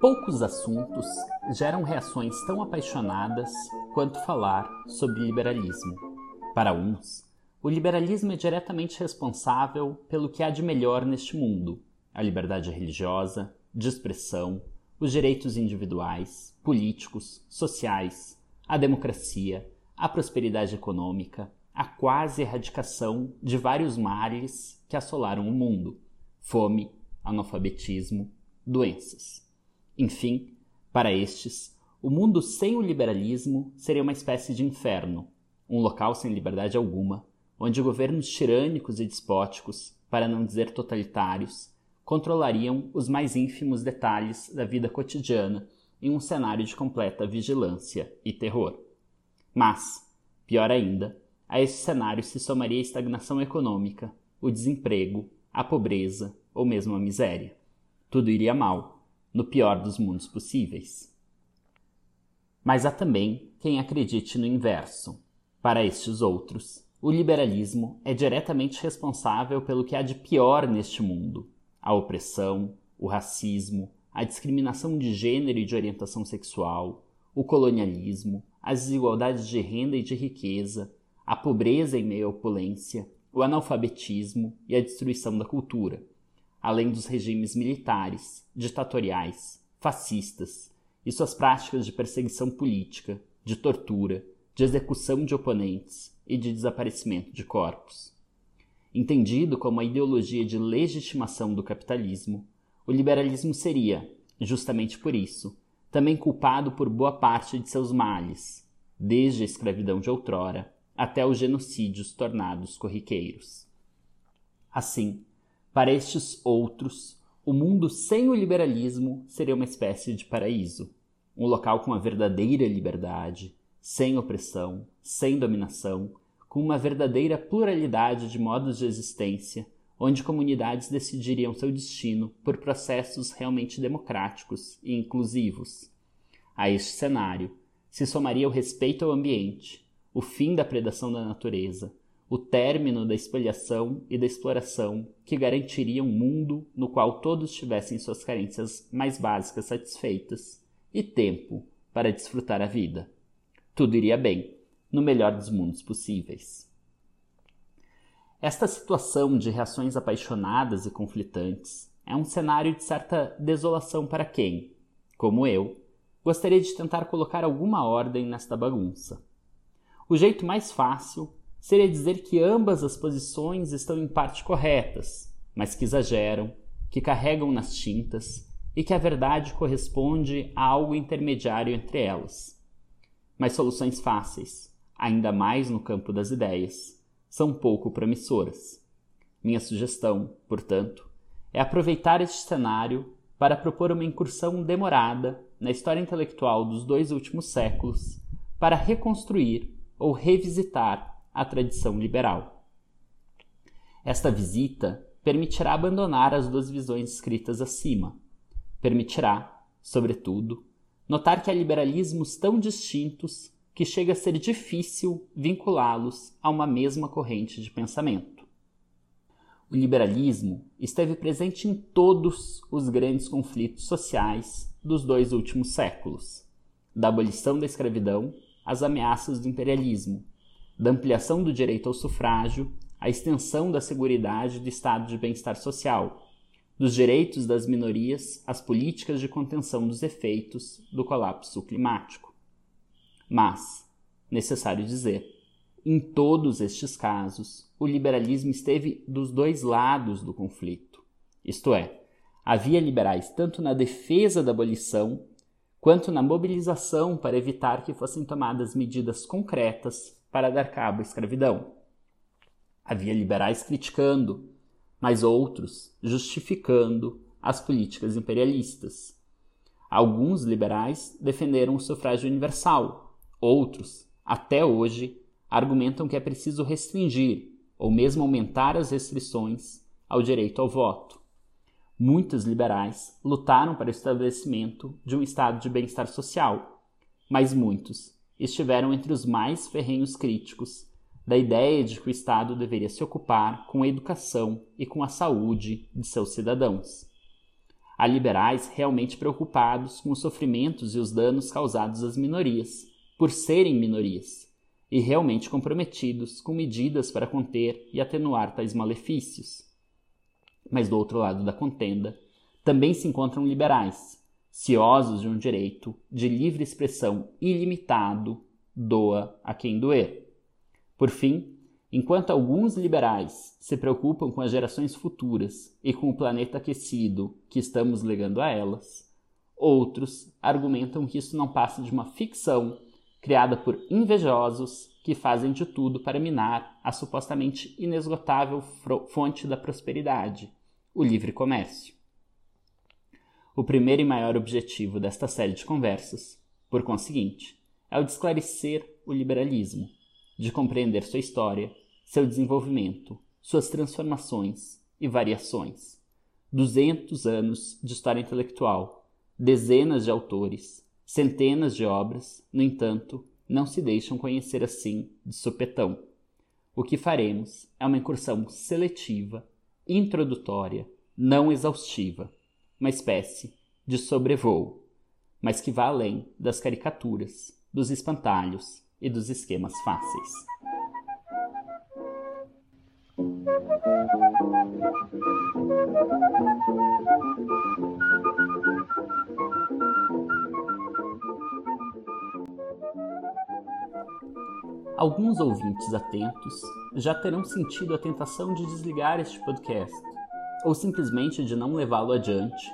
Poucos assuntos geram reações tão apaixonadas quanto falar sobre liberalismo. Para uns, o liberalismo é diretamente responsável pelo que há de melhor neste mundo: a liberdade religiosa, de expressão, os direitos individuais, políticos, sociais, a democracia, a prosperidade econômica, a quase erradicação de vários males que assolaram o mundo: fome, analfabetismo, doenças. Enfim, para estes, o mundo sem o liberalismo seria uma espécie de inferno, um local sem liberdade alguma, onde governos tirânicos e despóticos, para não dizer totalitários, controlariam os mais ínfimos detalhes da vida cotidiana em um cenário de completa vigilância e terror. Mas, pior ainda, a esse cenário se somaria a estagnação econômica, o desemprego, a pobreza ou mesmo a miséria. Tudo iria mal, no pior dos mundos possíveis. Mas há também quem acredite no inverso. Para estes outros, o liberalismo é diretamente responsável pelo que há de pior neste mundo: a opressão, o racismo, a discriminação de gênero e de orientação sexual, o colonialismo, as desigualdades de renda e de riqueza, a pobreza em meio à opulência, o analfabetismo e a destruição da cultura, além dos regimes militares, ditatoriais, fascistas e suas práticas de perseguição política, de tortura, de execução de oponentes e de desaparecimento de corpos. Entendido como a ideologia de legitimação do capitalismo, o liberalismo seria, justamente por isso, também culpado por boa parte de seus males, desde a escravidão de outrora até os genocídios tornados corriqueiros. Assim, para estes outros, o mundo sem o liberalismo seria uma espécie de paraíso, um local com a verdadeira liberdade, sem opressão, sem dominação, com uma verdadeira pluralidade de modos de existência, onde comunidades decidiriam seu destino por processos realmente democráticos e inclusivos. A este cenário se somaria o respeito ao ambiente, o fim da predação da natureza, o término da espoliação e da exploração que garantiria um mundo no qual todos tivessem suas carências mais básicas satisfeitas e tempo para desfrutar a vida. Tudo iria bem, no melhor dos mundos possíveis. Esta situação de reações apaixonadas e conflitantes é um cenário de certa desolação para quem, como eu, gostaria de tentar colocar alguma ordem nesta bagunça. O jeito mais fácil seria dizer que ambas as posições estão em parte corretas, mas que exageram, que carregam nas tintas e que a verdade corresponde a algo intermediário entre elas. Mas soluções fáceis, ainda mais no campo das ideias, são pouco promissoras. Minha sugestão, portanto, é aproveitar este cenário para propor uma incursão demorada na história intelectual dos dois últimos séculos para reconstruir ou revisitar a tradição liberal. Esta visita permitirá abandonar as duas visões escritas acima. Permitirá, sobretudo, notar que há liberalismos tão distintos que chega a ser difícil vinculá-los a uma mesma corrente de pensamento. O liberalismo esteve presente em todos os grandes conflitos sociais dos dois últimos séculos, da abolição da escravidão às ameaças do imperialismo, da ampliação do direito ao sufrágio, a extensão da seguridade do estado de bem-estar social, dos direitos das minorias às políticas de contenção dos efeitos do colapso climático. Mas, necessário dizer, em todos estes casos, o liberalismo esteve dos dois lados do conflito. Isto é, havia liberais tanto na defesa da abolição quanto na mobilização para evitar que fossem tomadas medidas concretas para dar cabo à escravidão. Havia liberais criticando, mas outros justificando as políticas imperialistas. Alguns liberais defenderam o sufrágio universal, outros, até hoje, argumentam que é preciso restringir ou mesmo aumentar as restrições ao direito ao voto. Muitos liberais lutaram para o estabelecimento de um estado de bem-estar social, mas muitos estiveram entre os mais ferrenhos críticos da ideia de que o Estado deveria se ocupar com a educação e com a saúde de seus cidadãos. Há liberais realmente preocupados com os sofrimentos e os danos causados às minorias, por serem minorias, e realmente comprometidos com medidas para conter e atenuar tais malefícios. Mas do outro lado da contenda, também se encontram liberais, ciosos de um direito de livre expressão ilimitado, doa a quem doer. Por fim, Enquanto alguns liberais se preocupam com as gerações futuras e com o planeta aquecido que estamos legando a elas, outros argumentam que isso não passa de uma ficção criada por invejosos que fazem de tudo para minar a supostamente inesgotável fonte da prosperidade, o livre comércio. O primeiro e maior objetivo desta série de conversas, por conseguinte, é o de esclarecer o liberalismo, de compreender sua história seu desenvolvimento, suas transformações e variações. 200 anos de história intelectual, dezenas de autores, centenas de obras, no entanto, não se deixam conhecer assim de supetão. O que faremos é uma incursão seletiva, introdutória, não exaustiva, uma espécie de sobrevoo, mas que vá além das caricaturas, dos espantalhos e dos esquemas fáceis. Alguns ouvintes atentos já terão sentido a tentação de desligar este podcast, ou simplesmente de não levá-lo adiante,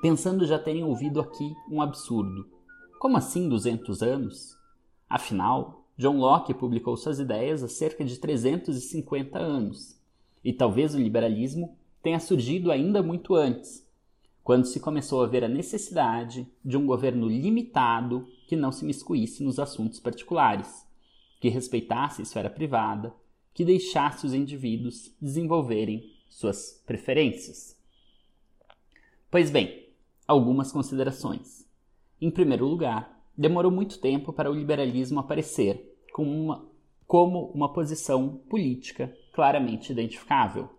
pensando já terem ouvido aqui um absurdo. Como assim 200 anos? Afinal, John Locke publicou suas ideias há cerca de 350 anos, e talvez o liberalismo tenha surgido ainda muito antes, quando se começou a ver a necessidade de um governo limitado que não se miscuísse nos assuntos particulares que respeitasse a esfera privada, que deixasse os indivíduos desenvolverem suas preferências. Pois bem, algumas considerações. Em primeiro lugar, demorou muito tempo para o liberalismo aparecer como uma, como uma posição política claramente identificável.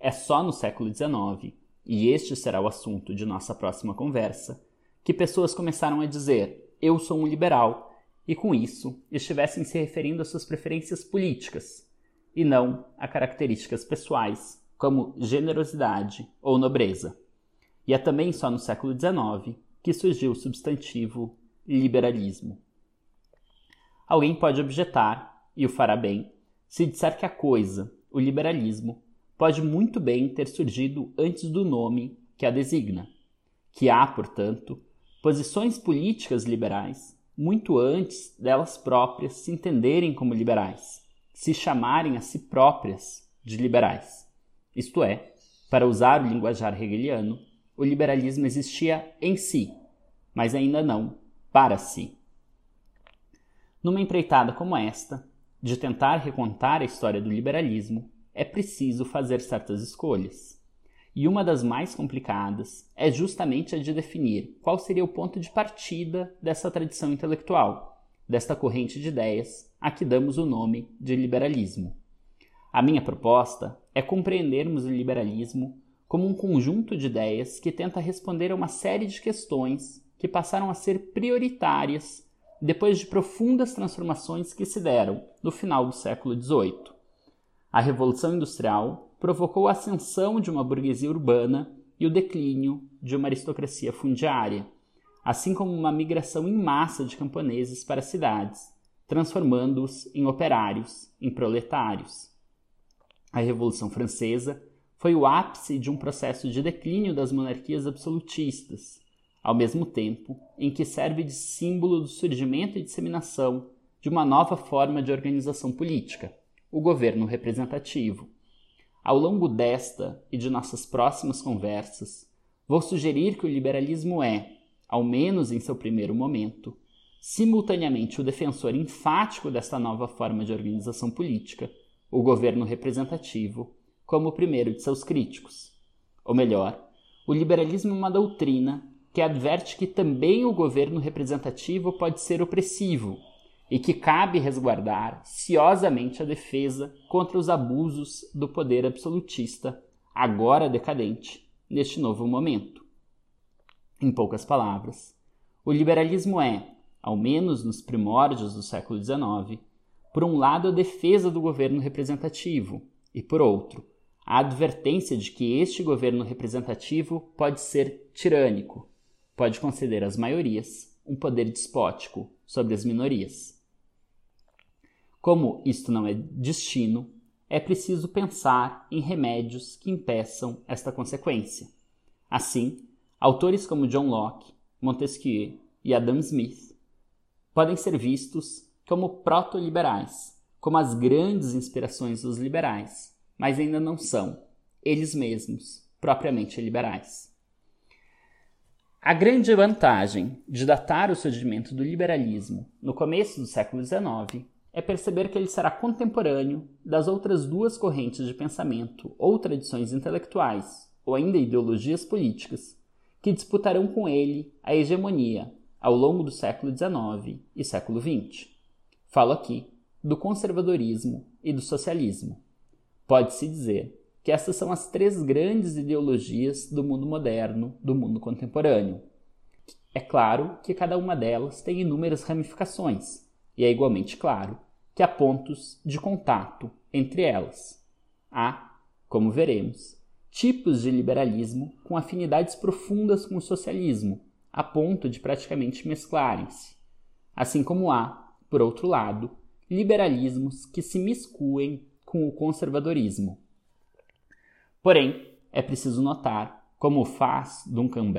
É só no século XIX, e este será o assunto de nossa próxima conversa, que pessoas começaram a dizer: eu sou um liberal e com isso estivessem se referindo às suas preferências políticas e não a características pessoais, como generosidade ou nobreza. E é também só no século XIX que surgiu o substantivo liberalismo. Alguém pode objetar, e o fará bem, se disser que a coisa, o liberalismo, pode muito bem ter surgido antes do nome que a designa, que há, portanto, posições políticas liberais muito antes delas próprias se entenderem como liberais, se chamarem a si próprias de liberais. Isto é, para usar o linguajar hegeliano, o liberalismo existia em si, mas ainda não para si. Numa empreitada como esta, de tentar recontar a história do liberalismo, é preciso fazer certas escolhas e uma das mais complicadas é justamente a de definir qual seria o ponto de partida dessa tradição intelectual, desta corrente de ideias a que damos o nome de liberalismo. A minha proposta é compreendermos o liberalismo como um conjunto de ideias que tenta responder a uma série de questões que passaram a ser prioritárias depois de profundas transformações que se deram no final do século XVIII. A Revolução Industrial provocou a ascensão de uma burguesia urbana e o declínio de uma aristocracia fundiária, assim como uma migração em massa de camponeses para as cidades, transformando-os em operários, em proletários. A Revolução Francesa foi o ápice de um processo de declínio das monarquias absolutistas, ao mesmo tempo em que serve de símbolo do surgimento e disseminação de uma nova forma de organização política, o governo representativo, ao longo desta e de nossas próximas conversas, vou sugerir que o liberalismo é, ao menos em seu primeiro momento, simultaneamente o defensor enfático desta nova forma de organização política, o governo representativo, como o primeiro de seus críticos. Ou melhor, o liberalismo é uma doutrina que adverte que também o governo representativo pode ser opressivo e que cabe resguardar ciosamente a defesa contra os abusos do poder absolutista, agora decadente, neste novo momento. Em poucas palavras, o liberalismo é, ao menos nos primórdios do século XIX, por um lado a defesa do governo representativo e, por outro, a advertência de que este governo representativo pode ser tirânico, pode conceder às maiorias um poder despótico sobre as minorias. Como isto não é destino, é preciso pensar em remédios que impeçam esta consequência. Assim, autores como John Locke, Montesquieu e Adam Smith podem ser vistos como proto-liberais, como as grandes inspirações dos liberais, mas ainda não são, eles mesmos, propriamente liberais. A grande vantagem de datar o surgimento do liberalismo no começo do século XIX é perceber que ele será contemporâneo das outras duas correntes de pensamento ou tradições intelectuais, ou ainda ideologias políticas, que disputarão com ele a hegemonia ao longo do século XIX e século XX. Falo aqui do conservadorismo e do socialismo. Pode-se dizer que essas são as três grandes ideologias do mundo moderno, do mundo contemporâneo. É claro que cada uma delas tem inúmeras ramificações, e é igualmente claro que há pontos de contato entre elas. Há, como veremos, tipos de liberalismo com afinidades profundas com o socialismo, a ponto de praticamente mesclarem-se. Assim como há, por outro lado, liberalismos que se miscuem com o conservadorismo. Porém, é preciso notar, como faz Duncan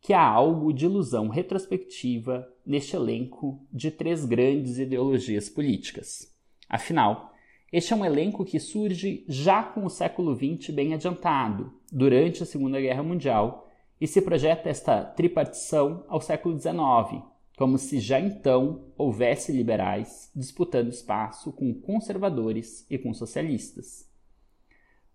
que há algo de ilusão retrospectiva neste elenco de três grandes ideologias políticas. Afinal, este é um elenco que surge já com o século XX bem adiantado, durante a Segunda Guerra Mundial, e se projeta esta tripartição ao século XIX, como se já então houvesse liberais disputando espaço com conservadores e com socialistas.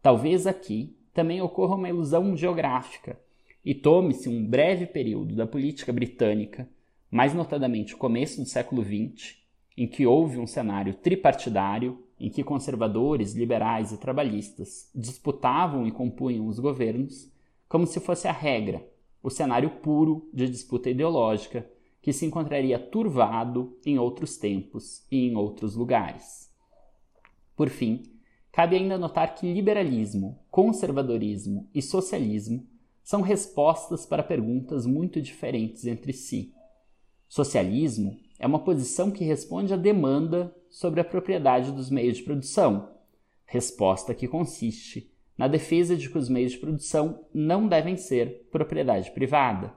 Talvez aqui também ocorra uma ilusão geográfica e tome-se um breve período da política britânica, mais notadamente o começo do século XX, em que houve um cenário tripartidário em que conservadores, liberais e trabalhistas disputavam e compunham os governos, como se fosse a regra, o cenário puro de disputa ideológica que se encontraria turvado em outros tempos e em outros lugares. Por fim, Cabe ainda notar que liberalismo, conservadorismo e socialismo são respostas para perguntas muito diferentes entre si. Socialismo é uma posição que responde à demanda sobre a propriedade dos meios de produção, resposta que consiste na defesa de que os meios de produção não devem ser propriedade privada.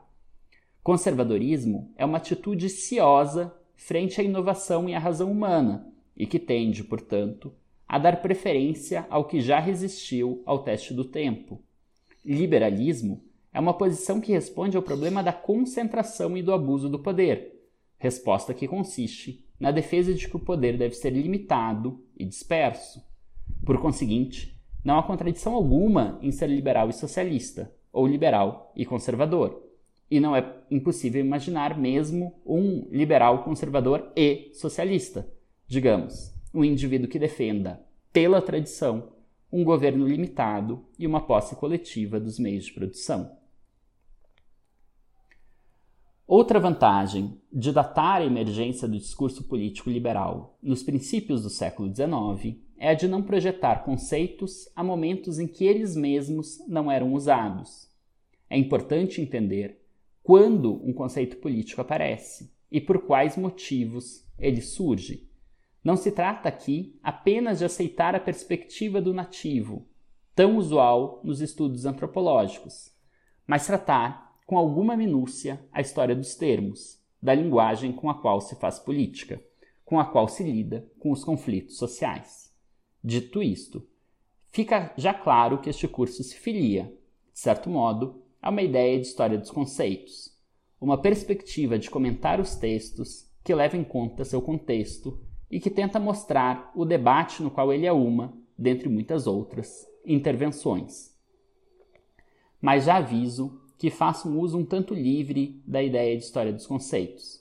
Conservadorismo é uma atitude ciosa frente à inovação e à razão humana e que tende, portanto, a dar preferência ao que já resistiu ao teste do tempo. Liberalismo é uma posição que responde ao problema da concentração e do abuso do poder, resposta que consiste na defesa de que o poder deve ser limitado e disperso. Por conseguinte, não há contradição alguma em ser liberal e socialista, ou liberal e conservador. E não é impossível imaginar mesmo um liberal conservador e socialista. Digamos, um indivíduo que defenda, pela tradição, um governo limitado e uma posse coletiva dos meios de produção. Outra vantagem de datar a emergência do discurso político liberal nos princípios do século XIX é a de não projetar conceitos a momentos em que eles mesmos não eram usados. É importante entender quando um conceito político aparece e por quais motivos ele surge. Não se trata aqui apenas de aceitar a perspectiva do nativo, tão usual nos estudos antropológicos, mas tratar com alguma minúcia a história dos termos, da linguagem com a qual se faz política, com a qual se lida com os conflitos sociais. Dito isto, fica já claro que este curso se filia, de certo modo, a uma ideia de história dos conceitos, uma perspectiva de comentar os textos que leva em conta seu contexto e que tenta mostrar o debate no qual ele é uma, dentre muitas outras, intervenções. Mas já aviso que faço um uso um tanto livre da ideia de história dos conceitos.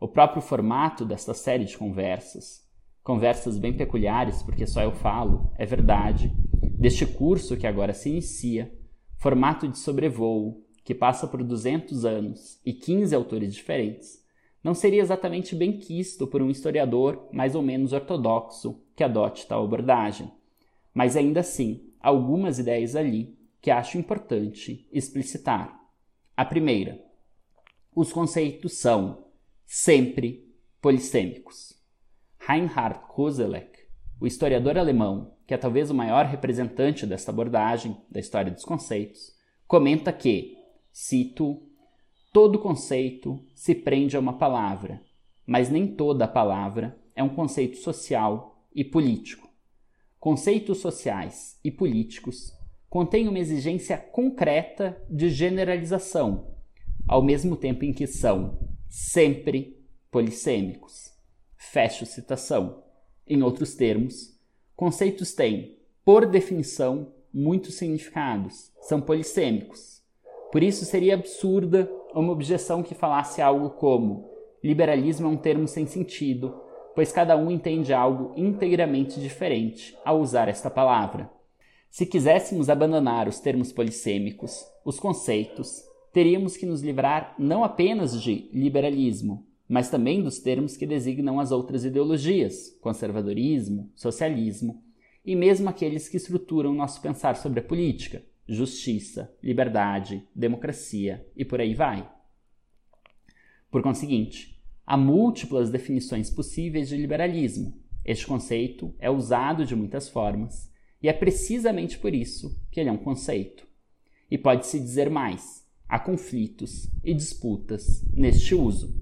O próprio formato desta série de conversas, conversas bem peculiares porque só eu falo, é verdade, deste curso que agora se inicia, formato de sobrevoo, que passa por 200 anos e 15 autores diferentes, não seria exatamente bem quisto por um historiador mais ou menos ortodoxo que adote tal abordagem. Mas ainda assim, algumas ideias ali que acho importante explicitar. A primeira, os conceitos são sempre polissêmicos. Reinhard Koselleck, o historiador alemão, que é talvez o maior representante desta abordagem da história dos conceitos, comenta que, cito, todo conceito se prende a uma palavra, mas nem toda palavra é um conceito social e político. Conceitos sociais e políticos contêm uma exigência concreta de generalização, ao mesmo tempo em que são sempre polissêmicos. Fecho citação. Em outros termos, conceitos têm, por definição, muitos significados, são polissêmicos. Por isso seria absurda uma objeção que falasse algo como liberalismo é um termo sem sentido, pois cada um entende algo inteiramente diferente ao usar esta palavra. Se quiséssemos abandonar os termos polissêmicos, os conceitos, teríamos que nos livrar não apenas de liberalismo, mas também dos termos que designam as outras ideologias, conservadorismo, socialismo, e mesmo aqueles que estruturam nosso pensar sobre a política, justiça, liberdade, democracia e por aí vai. Por conseguinte, há múltiplas definições possíveis de liberalismo. Este conceito é usado de muitas formas e é precisamente por isso que ele é um conceito. E pode-se dizer mais: há conflitos e disputas neste uso.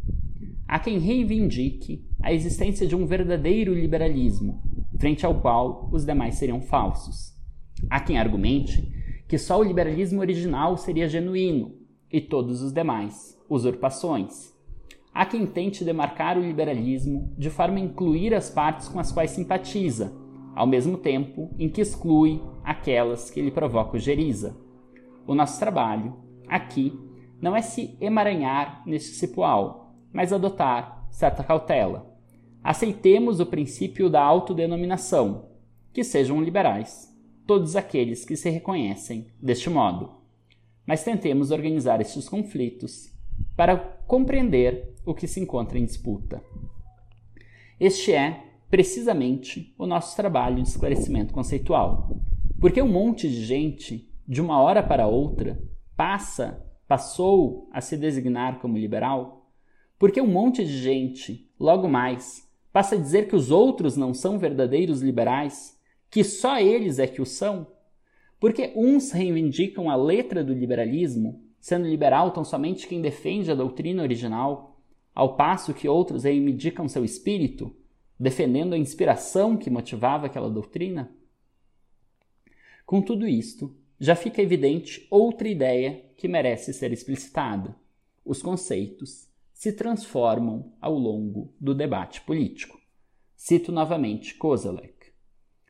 Há quem reivindique a existência de um verdadeiro liberalismo, frente ao qual os demais seriam falsos. Há quem argumente que só o liberalismo original seria genuíno e todos os demais usurpações. Há quem tente demarcar o liberalismo de forma a incluir as partes com as quais simpatiza, ao mesmo tempo em que exclui aquelas que lhe provocam ojeriza. O nosso trabalho, aqui, não é se emaranhar neste cipoal, mas adotar certa cautela. Aceitemos o princípio da autodenominação, que sejam liberais, todos aqueles que se reconhecem deste modo. Mas tentemos organizar estes conflitos para compreender o que se encontra em disputa. Este é, precisamente, o nosso trabalho de esclarecimento conceitual. Porque um monte de gente, de uma hora para outra, passa, passou a se designar como liberal porque um monte de gente, logo mais, passa a dizer que os outros não são verdadeiros liberais, que só eles é que o são? Porque uns reivindicam a letra do liberalismo, sendo liberal tão somente quem defende a doutrina original, ao passo que outros reivindicam seu espírito, defendendo a inspiração que motivava aquela doutrina? Com tudo isto, já fica evidente outra ideia que merece ser explicitada: os conceitos se transformam ao longo do debate político. Cito novamente Kozelek.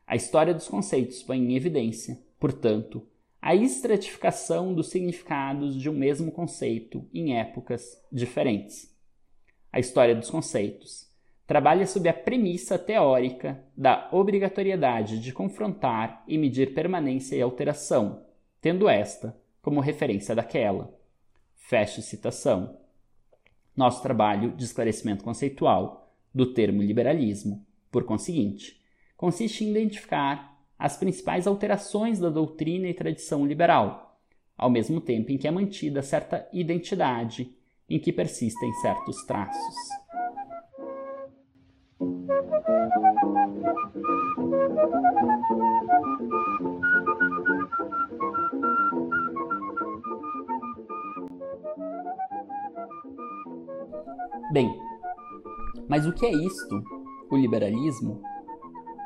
A história dos conceitos põe em evidência, portanto, a estratificação dos significados de um mesmo conceito em épocas diferentes. A história dos conceitos trabalha sob a premissa teórica da obrigatoriedade de confrontar e medir permanência e alteração, tendo esta como referência daquela. Fecho citação nosso trabalho de esclarecimento conceitual do termo liberalismo, por conseguinte, consiste em identificar as principais alterações da doutrina e tradição liberal, ao mesmo tempo em que é mantida certa identidade em que persistem certos traços. Bem, mas o que é isto, o liberalismo?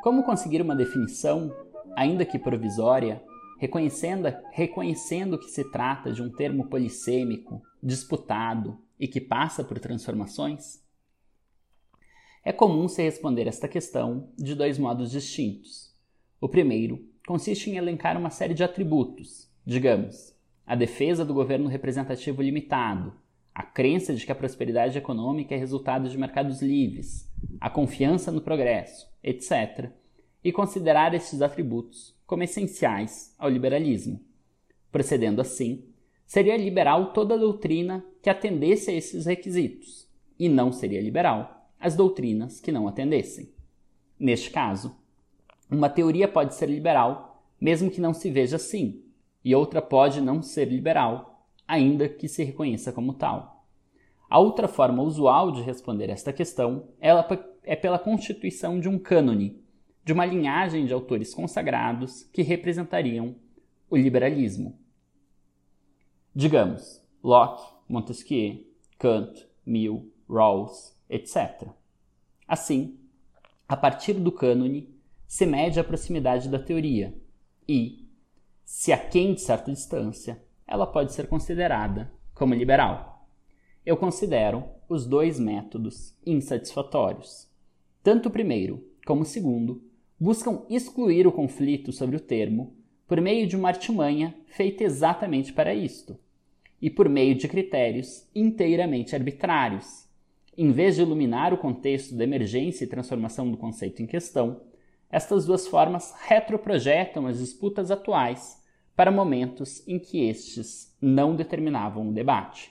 Como conseguir uma definição, ainda que provisória, reconhecendo, reconhecendo que se trata de um termo polissêmico, disputado e que passa por transformações? É comum se responder esta questão de dois modos distintos. O primeiro consiste em elencar uma série de atributos, digamos, a defesa do governo representativo limitado, a crença de que a prosperidade econômica é resultado de mercados livres, a confiança no progresso, etc., e considerar estes atributos como essenciais ao liberalismo. Procedendo assim, seria liberal toda doutrina que atendesse a esses requisitos, e não seria liberal as doutrinas que não atendessem. Neste caso, uma teoria pode ser liberal, mesmo que não se veja assim, e outra pode não ser liberal, ainda que se reconheça como tal. A outra forma usual de responder esta questão é pela constituição de um cânone, de uma linhagem de autores consagrados que representariam o liberalismo. Digamos, Locke, Montesquieu, Kant, Mill, Rawls, etc. Assim, a partir do cânone, se mede a proximidade da teoria e, se aquém de certa distância, ela pode ser considerada como liberal. Eu considero os dois métodos insatisfatórios. Tanto o primeiro como o segundo buscam excluir o conflito sobre o termo por meio de uma artimanha feita exatamente para isto, e por meio de critérios inteiramente arbitrários. Em vez de iluminar o contexto da emergência e transformação do conceito em questão, estas duas formas retroprojetam as disputas atuais para momentos em que estes não determinavam o debate.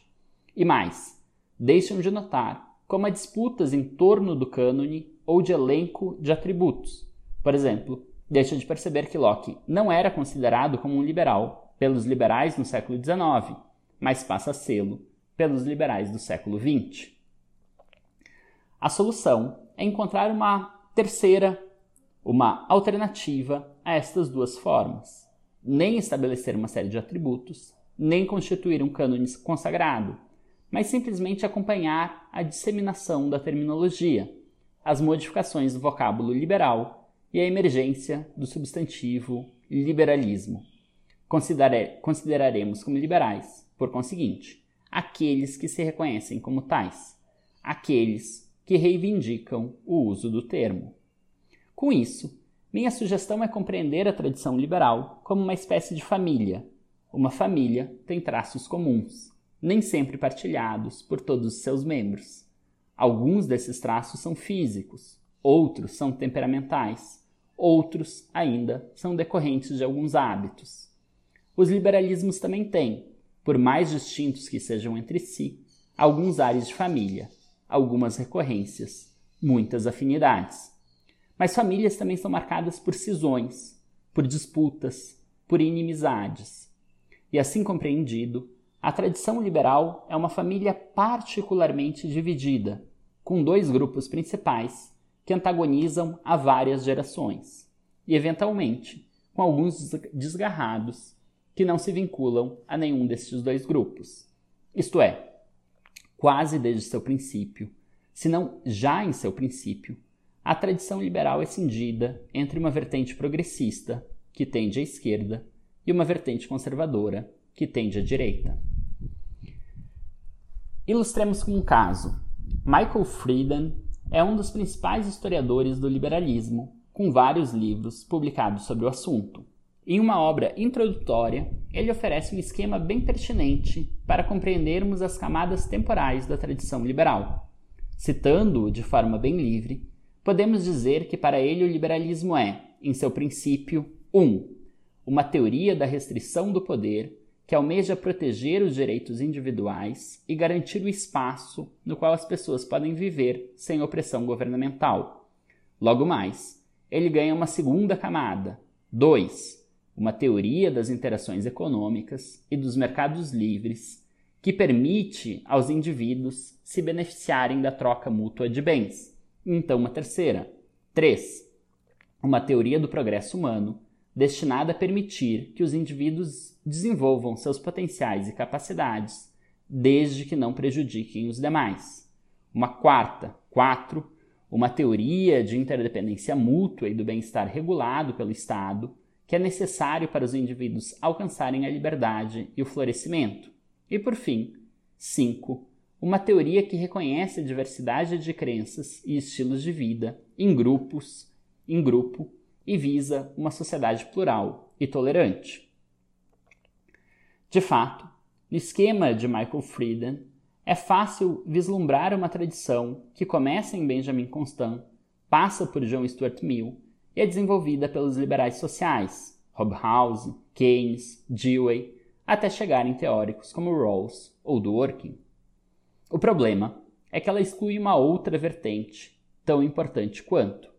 E mais, deixam de notar como há disputas em torno do cânone ou de elenco de atributos. Por exemplo, deixa de perceber que Locke não era considerado como um liberal pelos liberais no século XIX, mas passa a sê-lo pelos liberais do século XX. A solução é encontrar uma terceira, uma alternativa a estas duas formas. Nem estabelecer uma série de atributos, nem constituir um cânone consagrado, mas simplesmente acompanhar a disseminação da terminologia, as modificações do vocábulo liberal e a emergência do substantivo liberalismo. Consideraremos como liberais, por conseguinte, aqueles que se reconhecem como tais, aqueles que reivindicam o uso do termo. Com isso, minha sugestão é compreender a tradição liberal como uma espécie de família. Uma família tem traços comuns, nem sempre partilhados por todos os seus membros. Alguns desses traços são físicos, outros são temperamentais, outros ainda são decorrentes de alguns hábitos. Os liberalismos também têm, por mais distintos que sejam entre si, alguns ares de família, algumas recorrências, muitas afinidades. Mas famílias também são marcadas por cisões, por disputas, por inimizades. E assim compreendido, a tradição liberal é uma família particularmente dividida, com dois grupos principais que antagonizam há várias gerações, e eventualmente com alguns desgarrados que não se vinculam a nenhum destes dois grupos. Isto é, quase desde seu princípio, se não já em seu princípio, a tradição liberal é cindida entre uma vertente progressista, que tende à esquerda, e uma vertente conservadora, que tende à direita. Ilustremos com um caso. Michael Friedan é um dos principais historiadores do liberalismo, com vários livros publicados sobre o assunto. Em uma obra introdutória, ele oferece um esquema bem pertinente para compreendermos as camadas temporais da tradição liberal. Citando-o de forma bem livre, podemos dizer que para ele o liberalismo é, em seu princípio, 1. Um, uma teoria da restrição do poder que almeja proteger os direitos individuais e garantir o espaço no qual as pessoas podem viver sem opressão governamental. Logo mais, ele ganha uma segunda camada. 2. Uma teoria das interações econômicas e dos mercados livres que permite aos indivíduos se beneficiarem da troca mútua de bens. Então, uma terceira. 3. Uma teoria do progresso humano destinada a permitir que os indivíduos desenvolvam seus potenciais e capacidades, desde que não prejudiquem os demais. Uma quarta, quatro, uma teoria de interdependência mútua e do bem-estar regulado pelo Estado, que é necessário para os indivíduos alcançarem a liberdade e o florescimento. E por fim, cinco, uma teoria que reconhece a diversidade de crenças e estilos de vida em grupos, em grupo e visa uma sociedade plural e tolerante. De fato, no esquema de Michael Friedan, é fácil vislumbrar uma tradição que começa em Benjamin Constant, passa por John Stuart Mill e é desenvolvida pelos liberais sociais, Hobhouse, Keynes, Dewey, até chegar em teóricos como Rawls ou Dworkin. O problema é que ela exclui uma outra vertente, tão importante quanto.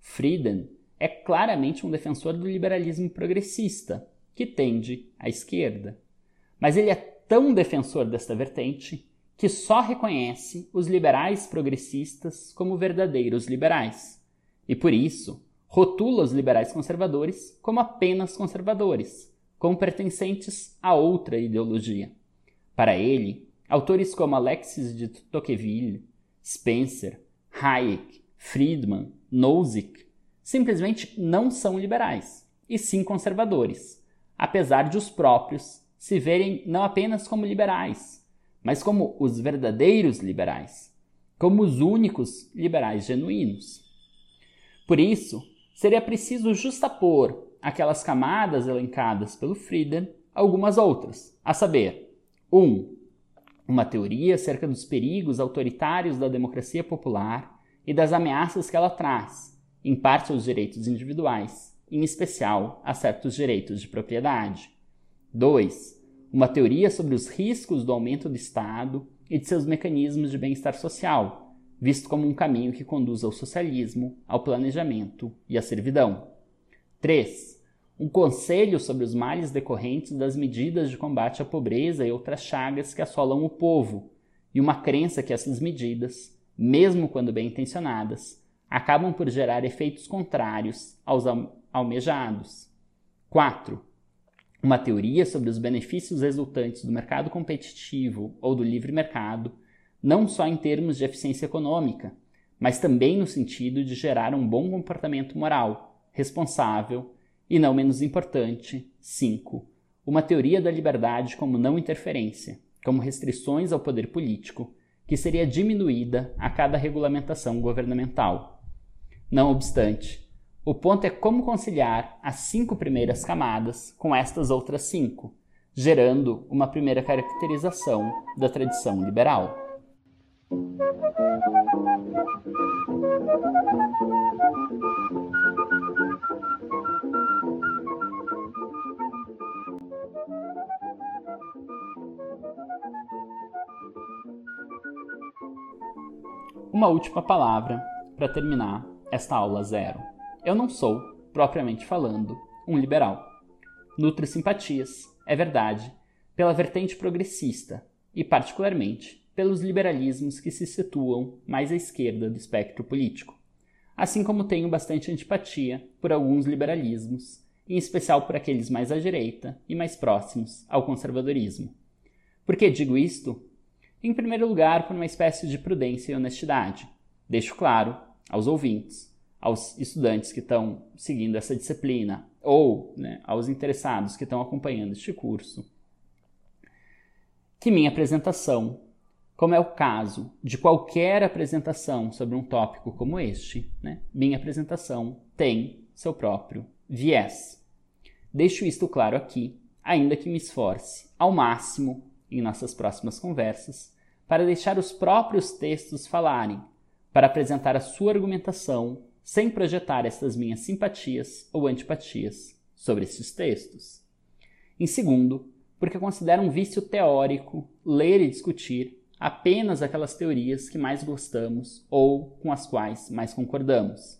Frieden é claramente um defensor do liberalismo progressista, que tende à esquerda. Mas ele é tão defensor desta vertente que só reconhece os liberais progressistas como verdadeiros liberais. E por isso, rotula os liberais conservadores como apenas conservadores, como pertencentes a outra ideologia. Para ele, autores como Alexis de Tocqueville, Spencer, Hayek, Friedman, Nozick simplesmente não são liberais, e sim conservadores, apesar de os próprios se verem não apenas como liberais, mas como os verdadeiros liberais, como os únicos liberais genuínos. Por isso, seria preciso justapor aquelas camadas elencadas pelo Frieden algumas outras, a saber: 1. Um, uma teoria acerca dos perigos autoritários da democracia popular e das ameaças que ela traz, em parte aos direitos individuais, em especial a certos direitos de propriedade. 2. Uma teoria sobre os riscos do aumento do Estado e de seus mecanismos de bem-estar social, visto como um caminho que conduz ao socialismo, ao planejamento e à servidão. 3. Um conselho sobre os males decorrentes das medidas de combate à pobreza e outras chagas que assolam o povo, e uma crença que essas medidas, mesmo quando bem intencionadas, acabam por gerar efeitos contrários aos almejados. 4. Uma teoria sobre os benefícios resultantes do mercado competitivo ou do livre mercado, não só em termos de eficiência econômica, mas também no sentido de gerar um bom comportamento moral, responsável e, não menos importante, 5. Uma teoria da liberdade como não interferência, como restrições ao poder político, que seria diminuída a cada regulamentação governamental. Não obstante, o ponto é como conciliar as cinco primeiras camadas com estas outras cinco, gerando uma primeira caracterização da tradição liberal. Uma última palavra para terminar esta aula zero. Eu não sou, propriamente falando, um liberal. Nutro simpatias, é verdade, pela vertente progressista e, particularmente, pelos liberalismos que se situam mais à esquerda do espectro político. Assim como tenho bastante antipatia por alguns liberalismos, em especial por aqueles mais à direita e mais próximos ao conservadorismo. Por que digo isto? Em primeiro lugar, por uma espécie de prudência e honestidade. Deixo claro aos ouvintes, aos estudantes que estão seguindo essa disciplina ou né, aos interessados que estão acompanhando este curso, que minha apresentação, como é o caso de qualquer apresentação sobre um tópico como este, né, minha apresentação tem seu próprio viés. Deixo isto claro aqui, ainda que me esforce ao máximo em nossas próximas conversas para deixar os próprios textos falarem para apresentar a sua argumentação sem projetar estas minhas simpatias ou antipatias sobre esses textos. Em segundo, porque considero um vício teórico ler e discutir apenas aquelas teorias que mais gostamos ou com as quais mais concordamos.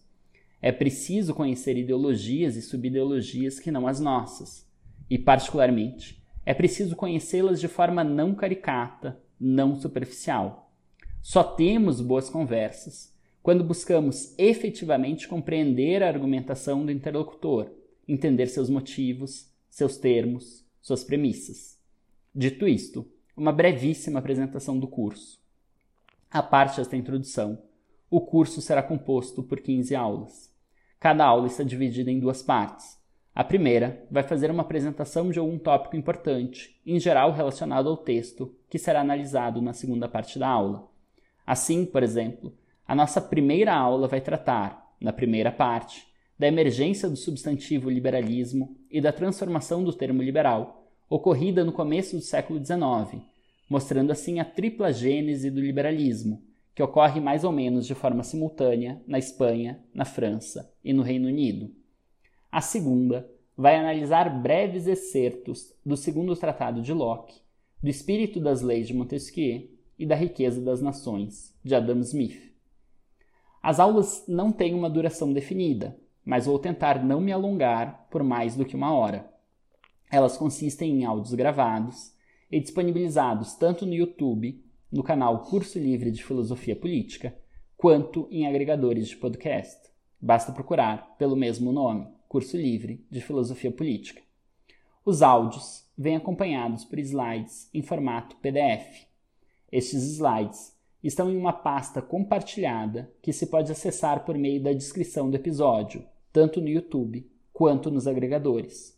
É preciso conhecer ideologias e subideologias que não as nossas, e, particularmente, é preciso conhecê-las de forma não caricata, não superficial só temos boas conversas quando buscamos efetivamente compreender a argumentação do interlocutor, entender seus motivos, seus termos, suas premissas. Dito isto, uma brevíssima apresentação do curso. A parte desta introdução, o curso será composto por 15 aulas. Cada aula está dividida em duas partes. A primeira vai fazer uma apresentação de algum tópico importante, em geral relacionado ao texto, que será analisado na segunda parte da aula. Assim, por exemplo, a nossa primeira aula vai tratar, na primeira parte, da emergência do substantivo liberalismo e da transformação do termo liberal, ocorrida no começo do século XIX, mostrando assim a tripla gênese do liberalismo, que ocorre mais ou menos de forma simultânea na Espanha, na França e no Reino Unido. A segunda vai analisar breves excertos do segundo tratado de Locke, do espírito das leis de Montesquieu e da riqueza das nações, de Adam Smith. As aulas não têm uma duração definida, mas vou tentar não me alongar por mais do que uma hora. Elas consistem em áudios gravados e disponibilizados tanto no YouTube, no canal Curso Livre de Filosofia Política, quanto em agregadores de podcast. Basta procurar pelo mesmo nome, Curso Livre de Filosofia Política. Os áudios vêm acompanhados por slides em formato PDF. Estes slides estão em uma pasta compartilhada que se pode acessar por meio da descrição do episódio, tanto no YouTube quanto nos agregadores.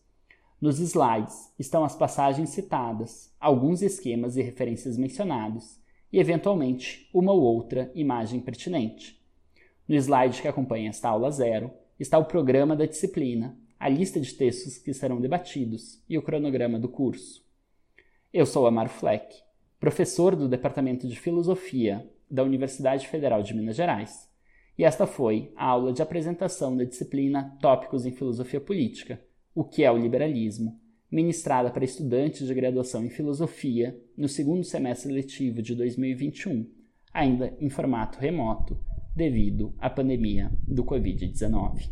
Nos slides estão as passagens citadas, alguns esquemas e referências mencionados e, eventualmente, uma ou outra imagem pertinente. No slide que acompanha esta aula zero está o programa da disciplina, a lista de textos que serão debatidos e o cronograma do curso. Eu sou Amar Fleck, professor do Departamento de Filosofia da Universidade Federal de Minas Gerais, e esta foi a aula de apresentação da disciplina Tópicos em Filosofia Política, o que é o liberalismo, ministrada para estudantes de graduação em filosofia no segundo semestre letivo de 2021, ainda em formato remoto, devido à pandemia do Covid-19.